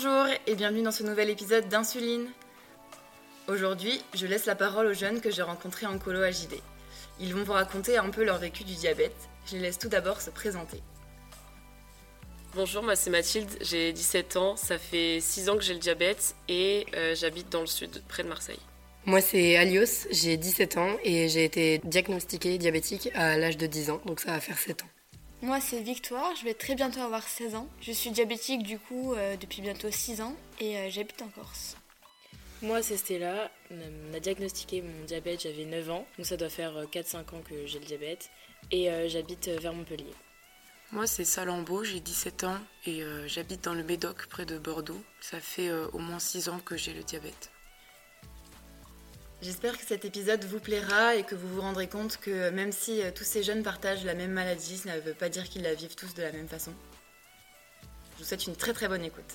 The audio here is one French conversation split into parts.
Bonjour et bienvenue dans ce nouvel épisode d'Insuline. Aujourd'hui, je laisse la parole aux jeunes que j'ai rencontrés en colo à JD. Ils vont vous raconter un peu leur vécu du diabète. Je les laisse tout d'abord se présenter. Bonjour, moi c'est Mathilde, j'ai 17 ans, ça fait 6 ans que j'ai le diabète et euh, j'habite dans le sud, près de Marseille. Moi c'est Alios, j'ai 17 ans et j'ai été diagnostiquée diabétique à l'âge de 10 ans, donc ça va faire 7 ans. Moi, c'est Victoire, je vais très bientôt avoir 16 ans. Je suis diabétique du coup euh, depuis bientôt 6 ans et euh, j'habite en Corse. Moi, c'est Stella. On a diagnostiqué mon diabète, j'avais 9 ans. Donc ça doit faire 4-5 ans que j'ai le diabète. Et euh, j'habite vers Montpellier. Moi, c'est Salambo, j'ai 17 ans et j'habite dans le Médoc, près de Bordeaux. Ça fait au moins 6 ans que j'ai le diabète. J'espère que cet épisode vous plaira et que vous vous rendrez compte que même si tous ces jeunes partagent la même maladie, ça ne veut pas dire qu'ils la vivent tous de la même façon. Je vous souhaite une très très bonne écoute.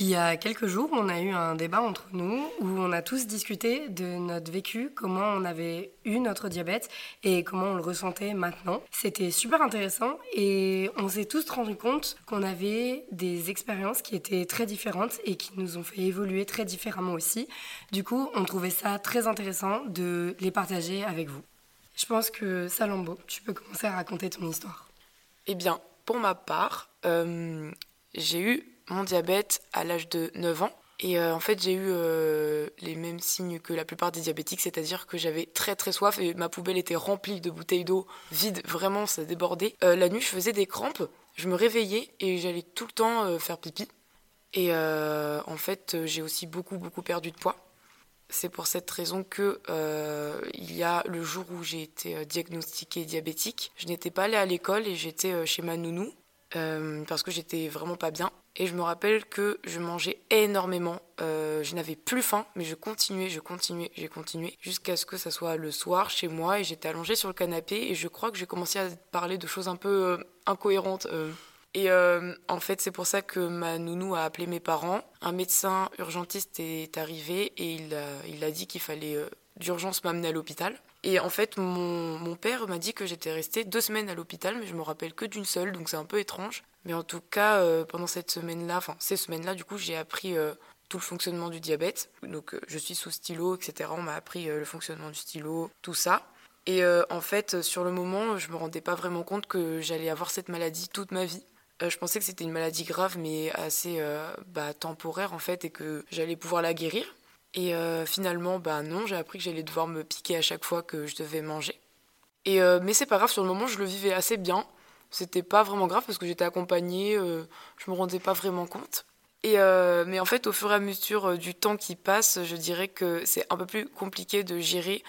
Il y a quelques jours, on a eu un débat entre nous où on a tous discuté de notre vécu, comment on avait eu notre diabète et comment on le ressentait maintenant. C'était super intéressant et on s'est tous rendu compte qu'on avait des expériences qui étaient très différentes et qui nous ont fait évoluer très différemment aussi. Du coup, on trouvait ça très intéressant de les partager avec vous. Je pense que Salambo, tu peux commencer à raconter ton histoire. Eh bien, pour ma part, euh, j'ai eu mon diabète à l'âge de 9 ans. Et euh, en fait, j'ai eu euh, les mêmes signes que la plupart des diabétiques, c'est-à-dire que j'avais très très soif et ma poubelle était remplie de bouteilles d'eau vides, vraiment ça débordait. Euh, la nuit, je faisais des crampes, je me réveillais et j'allais tout le temps faire pipi. Et en fait, j'ai aussi beaucoup beaucoup perdu de poids. C'est pour cette raison que il y a le jour où j'ai été diagnostiquée diabétique, je n'étais pas allée à l'école et j'étais chez ma nounou parce que j'étais vraiment pas bien. Et je me rappelle que je mangeais énormément. Euh, je n'avais plus faim, mais je continuais, je continuais, j'ai continué jusqu'à ce que ça soit le soir chez moi et j'étais allongée sur le canapé et je crois que j'ai commencé à parler de choses un peu euh, incohérentes. Euh. Et en fait, c'est pour ça que ma nounou a appelé mes parents. Un médecin urgentiste est arrivé et il il a dit qu'il fallait d'urgence m'amener à l'hôpital. Et en fait, mon, mon père m'a dit que j'étais restée deux semaines à l'hôpital, mais je me rappelle que d'une seule, donc c'est un peu étrange. Mais en tout cas, euh, pendant cette semaine-là, enfin ces semaines-là, du coup, j'ai appris euh, tout le fonctionnement du diabète. Donc euh, je suis sous stylo, etc. On m'a appris le fonctionnement du stylo, tout ça. Et en fait, sur le moment, je me rendais pas vraiment compte que j'allais avoir cette maladie toute ma vie. je pensais que c'était une maladie grave, mais assez bah, temporaire en fait, et que j'allais pouvoir la guérir. Et finalement, bah non, j'ai appris que j'allais devoir me piquer à chaque fois que je devais manger. Et mais c'est pas grave, sur le moment, je le vivais assez bien. C'était pas vraiment grave parce que j'étais accompagnée, euh, je me rendais pas vraiment compte. Et euh, mais en fait, au fur et à mesure euh, du temps qui passe, je dirais que c'est un peu plus compliqué de gérer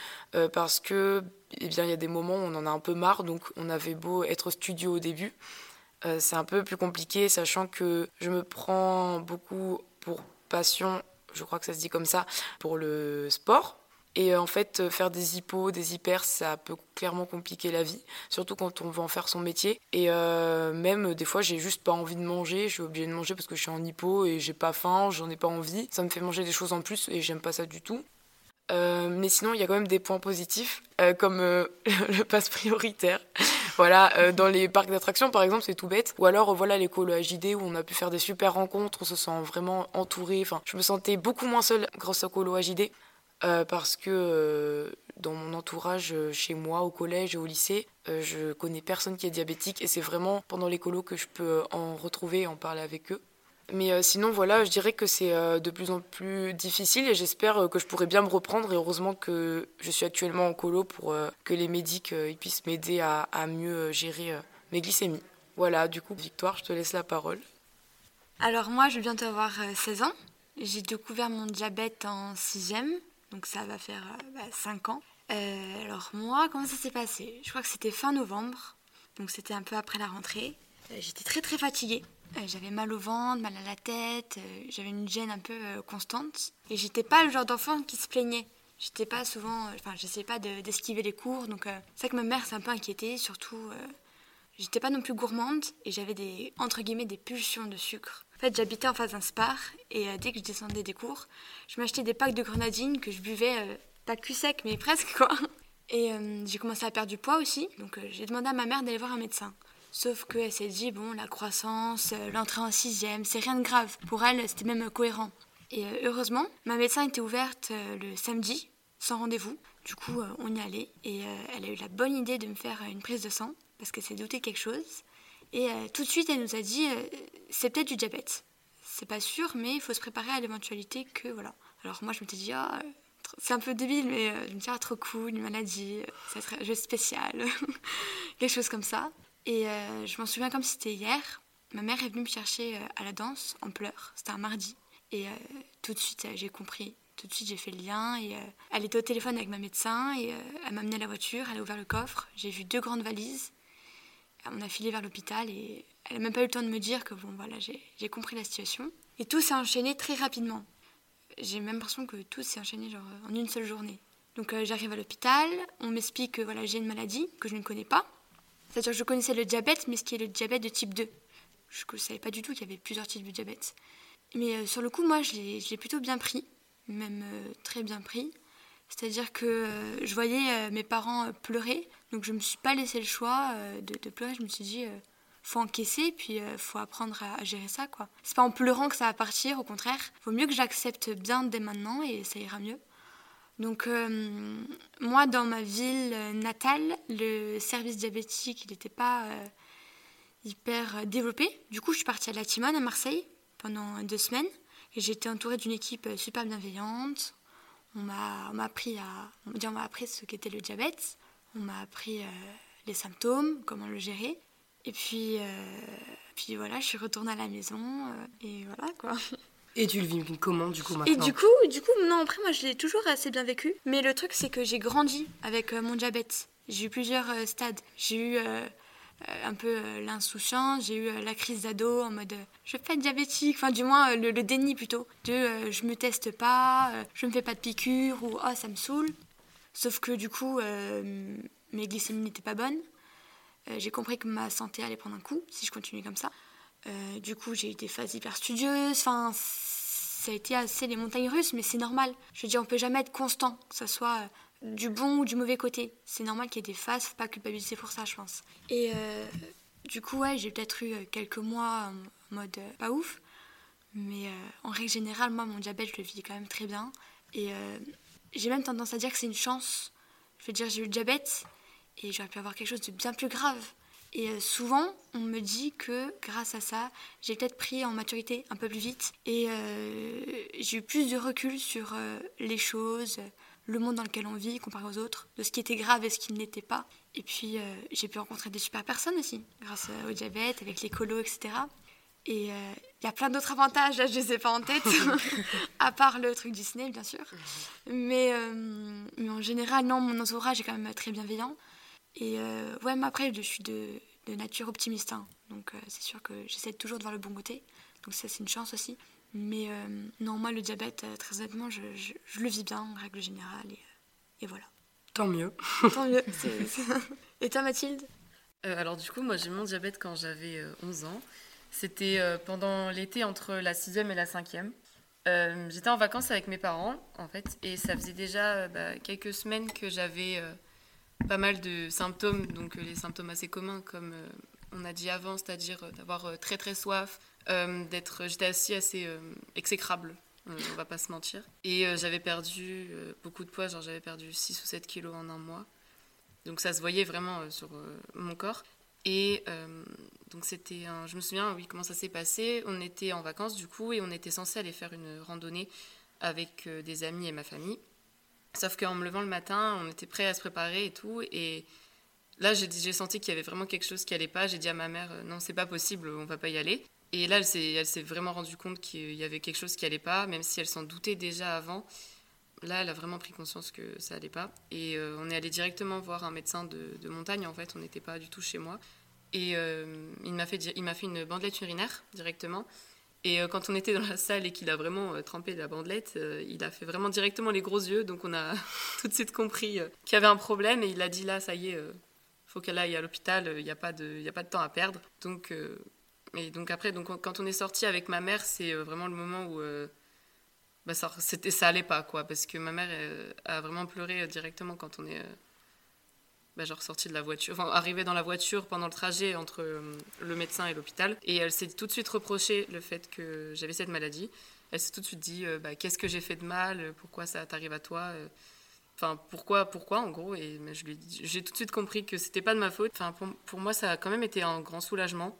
parce que eh bien, il y a des moments où on en a un peu marre. Donc, on avait beau être studio au début, c'est un peu plus compliqué, sachant que je me prends beaucoup pour passion, je crois que ça se dit comme ça, pour le sport. Et euh, en fait, euh, faire des hippos, des hyper, ça peut clairement compliquer la vie, surtout quand on veut en faire son métier. Et euh, même des fois, j'ai juste pas envie de manger, je suis obligée de manger parce que je suis en hypo et j'ai pas faim, j'en ai pas envie. Ça me fait manger des choses en plus et j'aime pas ça du tout. mais sinon, il y a quand même des points positifs, comme le pass prioritaire. Voilà, dans les parcs d'attractions, par exemple, c'est tout bête. Ou alors, voilà, les colos JD où on a pu faire des super rencontres, on se sent vraiment entouré. Enfin, je me sentais beaucoup moins seule grâce au colo JD. Euh, parce que euh, dans mon entourage, euh, chez moi, au collège et au lycée, je connais personne qui est diabétique et c'est vraiment pendant les colos que je peux en retrouver et en parler avec eux. Mais sinon, voilà, je dirais que c'est de plus en plus difficile et j'espère que je pourrai bien me reprendre et heureusement que je suis actuellement en colo pour que les médics puissent m'aider à, mieux gérer mes glycémies. Voilà, du coup, Victoire, je te laisse la parole. Alors moi, je viens d'avoir 16 ans. J'ai découvert mon diabète en 6e donc ça va faire 5 euh, bah, ans. Euh, alors moi, comment ça s'est passé? Je crois que c'était fin novembre, donc c'était un peu après la rentrée. Euh, j'étais très très fatiguée. J'avais mal au ventre, mal à la tête, j'avais une gêne un peu constante. Et j'étais pas le genre d'enfant qui se plaignait. J'étais pas souvent, enfin j'essayais pas d'esquiver les cours, donc c'est vrai que ma mère s'est un peu inquiétée, surtout j'étais pas non plus gourmande et j'avais des, entre guillemets, des pulsions de sucre. En fait, j'habitais en face d'un spar et euh, dès que je descendais des cours, je m'achetais des packs de grenadines que je buvais, euh, pas cul sec, mais presque quoi. Et j'ai commencé à perdre du poids aussi. Donc j'ai demandé à ma mère d'aller voir un médecin. Sauf qu'elle s'est dit, bon, la croissance, l'entrée en sixième, c'est rien de grave. Pour elle, c'était même cohérent. Et heureusement, ma médecin était ouverte le samedi, sans rendez-vous. Du coup, on y allait. Et elle a eu la bonne idée de me faire une prise de sang, parce qu'elle s'est douté quelque chose. Et tout de suite, elle nous a dit, c'est peut-être du diabète. C'est pas sûr, mais il faut se préparer à l'éventualité que, voilà. Alors moi, je me suis dit, ah, c'est un peu débile, mais je me dis, ah, trop cool, une maladie, serait un jeu spécial, quelque chose comme ça. Et euh, je m'en souviens comme si c'était hier. Ma mère est venue me chercher euh, à la danse en pleurs. C'était un mardi. Et euh, tout de suite, j'ai compris. Tout de suite, j'ai fait le lien. Et elle était au téléphone avec ma médecin. Et elle m'a amené à la voiture. Elle a ouvert le coffre. J'ai vu deux grandes valises. On a filé vers l'hôpital. Et elle n'a même pas eu le temps de me dire que bon, voilà, j'ai compris la situation. Et tout s'est enchaîné très rapidement. J'ai même l'impression que tout s'est enchaîné genre, en une seule journée. Donc j'arrive à l'hôpital. On m'explique que voilà, j'ai une maladie que je ne connais pas c'est-à-dire je connaissais le diabète, mais ce qui est le diabète de type 2. Je ne savais pas du tout qu'il y avait plusieurs types de diabète. Mais euh, sur le coup, moi, je l'ai plutôt bien pris, même euh, très bien pris. C'est-à-dire que euh, je voyais mes parents pleurer, donc je ne me suis pas laissé le choix de, pleurer. Je me suis dit, faut encaisser, puis faut apprendre à, à, gérer ça, quoi. C'est pas en pleurant que ça va partir, au contraire. Vaut mieux que j'accepte bien dès maintenant et ça ira mieux. Donc euh, moi, dans ma ville natale, le service diabétique, il n'était pas euh, hyper développé. Du coup, je suis partie à la Timone à Marseille pendant deux semaines et j'ai été entourée d'une équipe super bienveillante. On m'a appris à, on m'a appris ce qu'était le diabète. On m'a appris euh, les symptômes, comment le gérer. Et puis, puis voilà, je suis retournée à la maison et voilà quoi. Et tu le vis comment du coup maintenant Et du coup, du coup, non, après moi je l'ai toujours assez bien vécu. Mais le truc c'est que j'ai grandi avec euh, mon diabète. J'ai eu plusieurs euh, stades. J'ai eu euh, un peu l'insouciance, j'ai eu la crise d'ado en mode je vais pas être diabétique, enfin du moins le, déni plutôt, de je me teste pas, je me fais pas de piqûre ou oh ça me saoule. Sauf que du coup mes glycémies n'étaient pas bonnes. j'ai compris que ma santé allait prendre un coup si je continuais comme ça. Euh, du coup, j'ai eu des phases hyper studieuses. Enfin, ça a été assez les montagnes russes, mais c'est normal. Je veux dire, on peut jamais être constant, que ce soit euh, du bon ou du mauvais côté. C'est normal qu'il y ait des phases, faut pas culpabiliser pour ça, je pense. Et euh, du coup, ouais, j'ai peut-être eu quelques mois en mode pas ouf. Mais en règle générale, moi, mon diabète, je le vis quand même très bien. Et j'ai même tendance à dire que c'est une chance. Je veux dire, j'ai eu le diabète et j'aurais pu avoir quelque chose de bien plus grave. Et euh, souvent, on me dit que grâce à ça, j'ai peut-être pris en maturité un peu plus vite et euh, j'ai eu plus de recul sur euh, les choses, le monde dans lequel on vit comparé aux autres, de ce qui était grave et ce qui ne l'était pas. Et puis, j'ai pu rencontrer des super personnes aussi, grâce au diabète, avec les colos, etc. Et il y a plein d'autres avantages, là, je ne les ai pas en tête, à part le truc Disney, bien sûr. Mais, mais en général, non, mon entourage est quand même très bienveillant. Et euh, ouais, mais après, je suis de, de nature optimiste. Hein. Donc, euh, c'est sûr que j'essaie toujours de voir le bon côté. Donc, ça, c'est une chance aussi. Mais euh, non, moi, le diabète, très honnêtement, je, je, le vis bien en règle générale. Et, et voilà. Tant mieux. Tant mieux. Et toi, Mathilde? Alors, du coup, moi, j'ai mon diabète quand j'avais 11 ans. C'était pendant l'été entre la 6e et la 5e. J'étais en vacances avec mes parents, en fait, et ça faisait déjà bah, quelques semaines que j'avais pas mal de symptômes, donc euh, les symptômes assez communs, comme euh, on a dit avant, c'est-à-dire euh, d'avoir très très soif, d'être, j'étais aussi assez exécrable, on va pas se mentir. Et j'avais perdu beaucoup de poids, genre j'avais perdu 6 ou 7 kilos en un mois. Donc ça se voyait vraiment sur mon corps. Et donc c'était, je me souviens, oui, comment ça s'est passé. On était en vacances du coup et on était censé aller faire une randonnée avec des amis et ma famille. Sauf qu'en me levant le matin, on était prêt à se préparer et tout. Et là, j'ai senti qu'il y avait vraiment quelque chose qui allait pas. J'ai dit à ma mère, euh, non, c'est pas possible, on va pas y aller. Et là, elle s'est vraiment rendue compte qu'il y avait quelque chose qui allait pas, même si elle s'en doutait déjà avant. Là, elle a vraiment pris conscience que ça allait pas. Et euh, on est allé directement voir un médecin de, montagne, en fait. On n'était pas du tout chez moi. Et euh, il m'a fait, fait une bandelette urinaire directement. Et euh, quand on était dans la salle et qu'il a vraiment euh, trempé la bandelette, euh, il a fait vraiment directement les gros yeux. Donc on a tout de suite compris qu'il y avait un problème et il a dit là, ça y est, faut qu'elle aille à l'hôpital, il n'y a, pas de, a pas de temps à perdre. Donc, et donc après, donc, quand on est sorti avec ma mère, c'est vraiment le moment où bah, ça, ça allait pas, quoi. Parce que ma mère a vraiment pleuré directement quand on est bah, genre sortie de la voiture, enfin arrivée dans la voiture pendant le trajet entre euh, le médecin et l'hôpital. Et elle s'est tout de suite reproché le fait que j'avais cette maladie. Elle s'est tout de suite dit euh, bah, qu'est-ce que j'ai fait de mal, pourquoi ça t'arrive à toi. euh. Enfin, pourquoi, pourquoi en gros Et je lui j'ai tout de suite compris que c'était pas de ma faute. Enfin, pour, moi, ça a quand même été un grand soulagement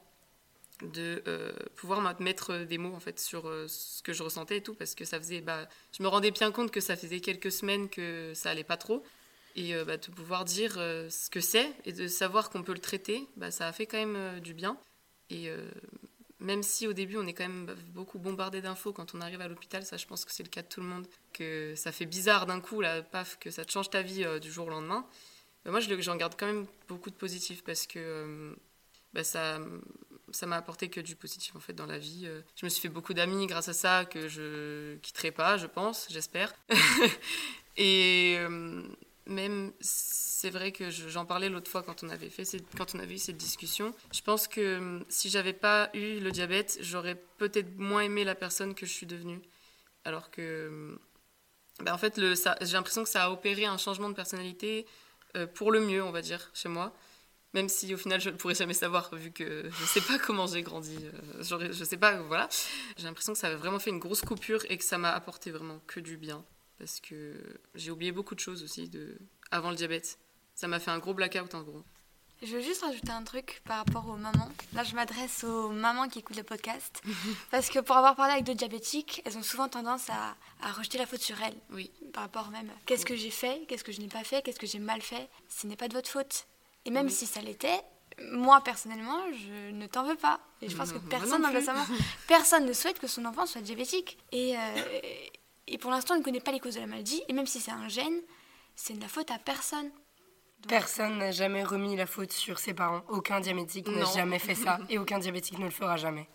de euh, pouvoir mettre des mots en fait sur euh, ce que je ressentais et tout parce que ça faisait bah je me rendais bien compte que ça faisait quelques semaines que ça allait pas trop et euh, bah, de pouvoir dire euh, ce que c'est et de savoir qu'on peut le traiter bah, ça a fait quand même euh, du bien et même si au début on est quand même bah, beaucoup bombardé d'infos quand on arrive à l'hôpital ça je pense que c'est le cas de tout le monde que ça fait bizarre d'un coup là paf que ça te change ta vie du jour au lendemain moi j'en garde quand même beaucoup de positif parce que ça ça m'a apporté que du positif en fait dans la vie. Je me suis fait beaucoup d'amis grâce à ça que je quitterai pas, je pense, j'espère. Et même c'est vrai que je- j'en parlais l'autre fois quand on avait fait quand on avait eu cette discussion. Je pense que euh, si j'avais pas eu le diabète, j'aurais peut-être moins aimé la personne que je suis devenue. Alors que bah, en fait j'ai l'impression que ça a opéré un changement de personnalité euh, pour le mieux, on va dire, chez moi. Même si au final je ne pourrais jamais savoir vu que je ne sais pas comment j'ai grandi, euh, je sais pas, voilà. J'ai l'impression que ça a vraiment fait une grosse coupure et que ça m'a apporté vraiment que du bien. Parce que j'ai oublié beaucoup de choses aussi de... avant le diabète. Ça m'a fait un gros blackout en gros. Je veux juste rajouter un truc par rapport aux mamans. Là, je m'adresse aux mamans qui écoutent le podcast. Parce que pour avoir parlé avec d'autres diabétiques, elles ont souvent tendance à, à rejeter la faute sur elles. Oui. Par rapport même, qu'est-ce que j'ai fait, qu'est-ce que je n'ai pas fait, qu'est-ce que j'ai mal fait. Ce n'est pas de votre faute. Et même Oui. si ça l'était, moi personnellement, je ne t'en veux pas. Et je pense que personne, personne ne souhaite que son enfant soit diabétique. Et, euh, et pour l'instant, on ne connaît pas les causes de la maladie. Et même si c'est un gène, c'est de la faute à personne. Donc, Personne n'a jamais remis la faute sur ses parents. Aucun diabétique n'a jamais fait ça et aucun diabétique ne le fera jamais.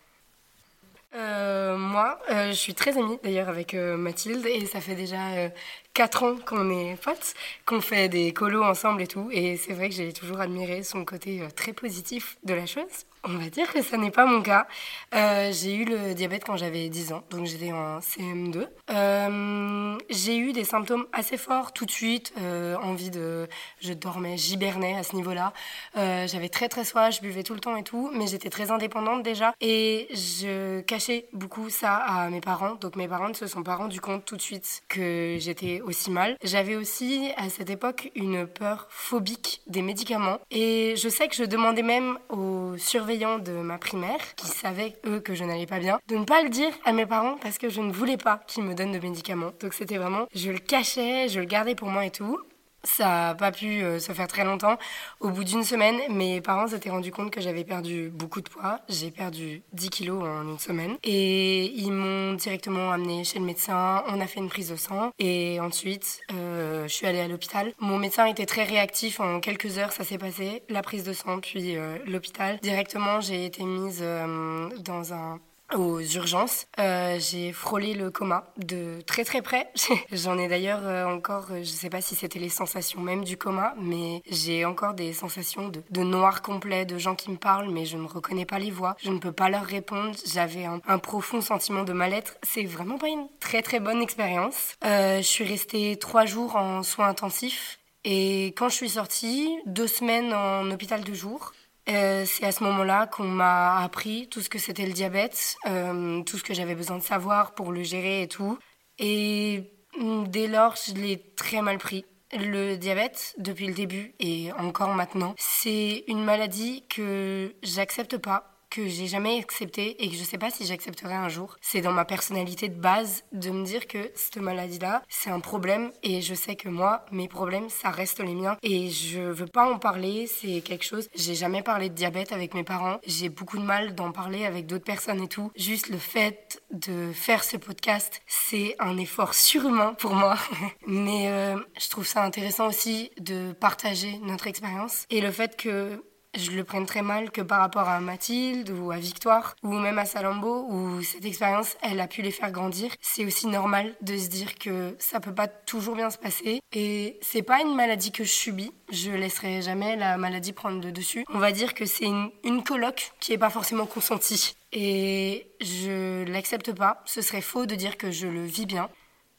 Euh, moi, euh, je suis très amie d'ailleurs avec euh, Mathilde et ça fait déjà 4 ans qu'on est potes, qu'on fait des colos ensemble et tout. Et c'est vrai que j'ai toujours admiré son côté très positif de la chose. On va dire que ça n'est pas mon cas. Euh, j'ai eu le diabète quand j'avais 10 ans, donc j'étais en CM2. Euh, j'ai eu des symptômes assez forts tout de suite, euh, envie de... Je dormais, j'hibernais à ce niveau-là. J'avais très très soif, je buvais tout le temps et tout, mais j'étais très indépendante déjà. Et je cachais beaucoup ça à mes parents, donc mes parents ne se sont pas rendus compte tout de suite que j'étais aussi mal. J'avais aussi à cette époque une peur phobique des médicaments. Et je sais que je demandais même aux surveillants de ma primaire, qui savaient eux que je n'allais pas bien, de ne pas le dire à mes parents parce que je ne voulais pas qu'ils me donnent de médicaments. Donc c'était vraiment, je le cachais, je le gardais pour moi et tout. Ça n'a pas pu euh, se faire très longtemps. Au bout d'une semaine, mes parents s'étaient rendus compte que j'avais perdu beaucoup de poids. J'ai perdu 10 kilos en une semaine. Et ils m'ont directement amené chez le médecin. On a fait une prise de sang. Et ensuite, euh, je suis allée à l'hôpital. Mon médecin était très réactif. En quelques heures, ça s'est passé. La prise de sang, puis euh, l'hôpital. Directement, j'ai été mise euh, dans un aux urgences. Euh, j'ai frôlé le coma de très très près. J'en ai d'ailleurs euh, encore, euh, je sais pas si c'était les sensations même du coma, mais j'ai encore des sensations de, de noir complet, de gens qui me parlent, mais je ne reconnais pas les voix, je ne peux pas leur répondre. J'avais un, profond sentiment de mal-être. C'est vraiment pas une très très bonne expérience. Je suis restée trois jours en soins intensifs. Et quand je suis sortie, deux semaines en hôpital de jour. Euh, c'est à ce moment-là qu'on m'a appris tout ce que c'était le diabète, euh, tout ce que j'avais besoin de savoir pour le gérer et tout. Et mm, dès lors, je l'ai très mal pris. Le diabète, depuis le début et encore maintenant, c'est une maladie que j'accepte pas, que j'ai jamais accepté et que je sais pas si j'accepterai un jour. C'est dans ma personnalité de base de me dire que cette maladie-là, c'est un problème et je sais que moi, mes problèmes, ça reste les miens et je veux pas en parler. C'est quelque chose. J'ai jamais parlé de diabète avec mes parents. J'ai beaucoup de mal d'en parler avec d'autres personnes et tout. Juste le fait de faire ce podcast, c'est un effort surhumain pour moi. Mais euh, je trouve ça intéressant aussi de partager notre expérience et le fait que je le prenne très mal que par rapport à Mathilde ou à Victoire ou même à Salambo où cette expérience elle a pu les faire grandir. C'est aussi normal de se dire que ça peut pas toujours bien se passer et c'est pas une maladie que je subis. Je laisserai jamais la maladie prendre le dessus. On va dire que c'est une, une coloc qui est pas forcément consentie et je l'accepte pas. Ce serait faux de dire que je le vis bien.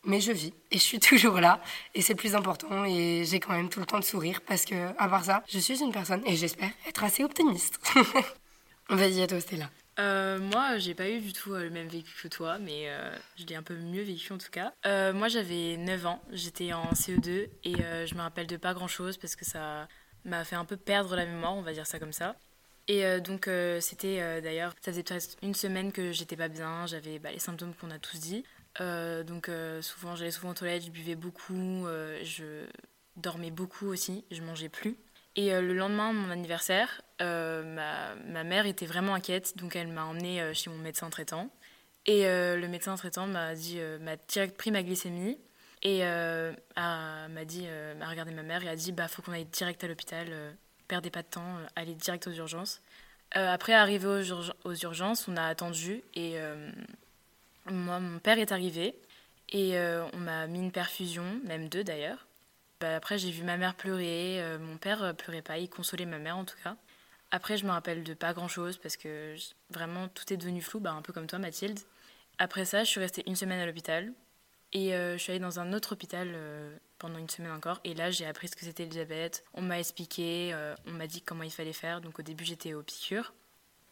Mais je vis et je suis toujours là et c'est le plus important et j'ai quand même tout le temps de sourire parce que à part ça, je suis une personne et j'espère être assez optimiste. Vas-y à toi Stella. Euh, moi, j'ai pas eu du tout euh, le même vécu que toi, mais euh, je l'ai un peu mieux vécu en tout cas. Euh, moi, j'avais 9 ans, j'étais en CE2 et je me rappelle de pas grand chose parce que ça m'a fait un peu perdre la mémoire, on va dire ça comme ça. Et donc, c'était d'ailleurs, ça faisait une semaine que j'étais pas bien, j'avais bah, les symptômes qu'on a tous dit. Donc, souvent, j'allais souvent aux toilettes, je buvais beaucoup, je dormais beaucoup aussi, je mangeais plus. Et le lendemain de mon anniversaire, euh, ma, ma, mère était vraiment inquiète, donc elle m'a emmenée euh, chez mon médecin traitant. Et euh, le médecin traitant m'a dit, m'a direct pris ma glycémie et m'a dit, m'a regardé ma mère et a dit, bah faut qu'on aille direct à l'hôpital, perdez pas de temps, allez direct aux urgences. après arrivé aux, aux, urgences, on a attendu et moi mon père est arrivé et on m'a mis une perfusion, même deux d'ailleurs. Bah, après j'ai vu ma mère pleurer, mon père pleurait pas, il consolait ma mère en tout cas. Après, je me rappelle de pas grand chose parce que vraiment tout est devenu flou, bah, un peu comme toi, Mathilde. Après ça, je suis restée une semaine à l'hôpital et euh, je suis allée dans un autre hôpital euh, pendant une semaine encore. Et là, j'ai appris ce que c'était le diabète. On m'a expliqué, euh, on m'a dit comment il fallait faire. Donc au début, j'étais aux piqûres.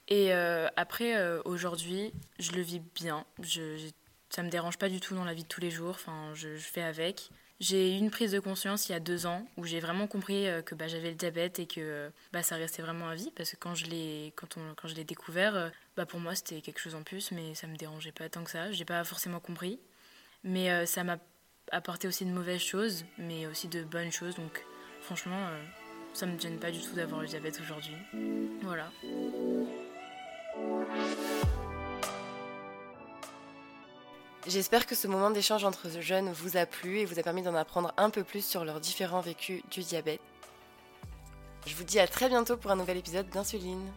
Et après, aujourd'hui, je le vis bien. Je, ça me dérange pas du tout dans la vie de tous les jours. Enfin, je, je fais avec. J'ai eu une prise de conscience il y a deux ans où j'ai vraiment compris euh, que bah, j'avais le diabète et que bah, ça restait vraiment à vie parce que quand je l'ai je découvert, euh, bah, pour moi c'était quelque chose en plus mais ça me dérangeait pas tant que ça. J'ai pas forcément compris, mais euh, ça m'a apporté aussi de mauvaises choses mais aussi de bonnes choses donc franchement ça me gêne pas du tout d'avoir le diabète aujourd'hui. Voilà. J'espère que ce moment d'échange entre jeunes vous a plu et vous a permis d'en apprendre un peu plus sur leurs différents vécus du diabète. Je vous dis à très bientôt pour un nouvel épisode d'Insuline.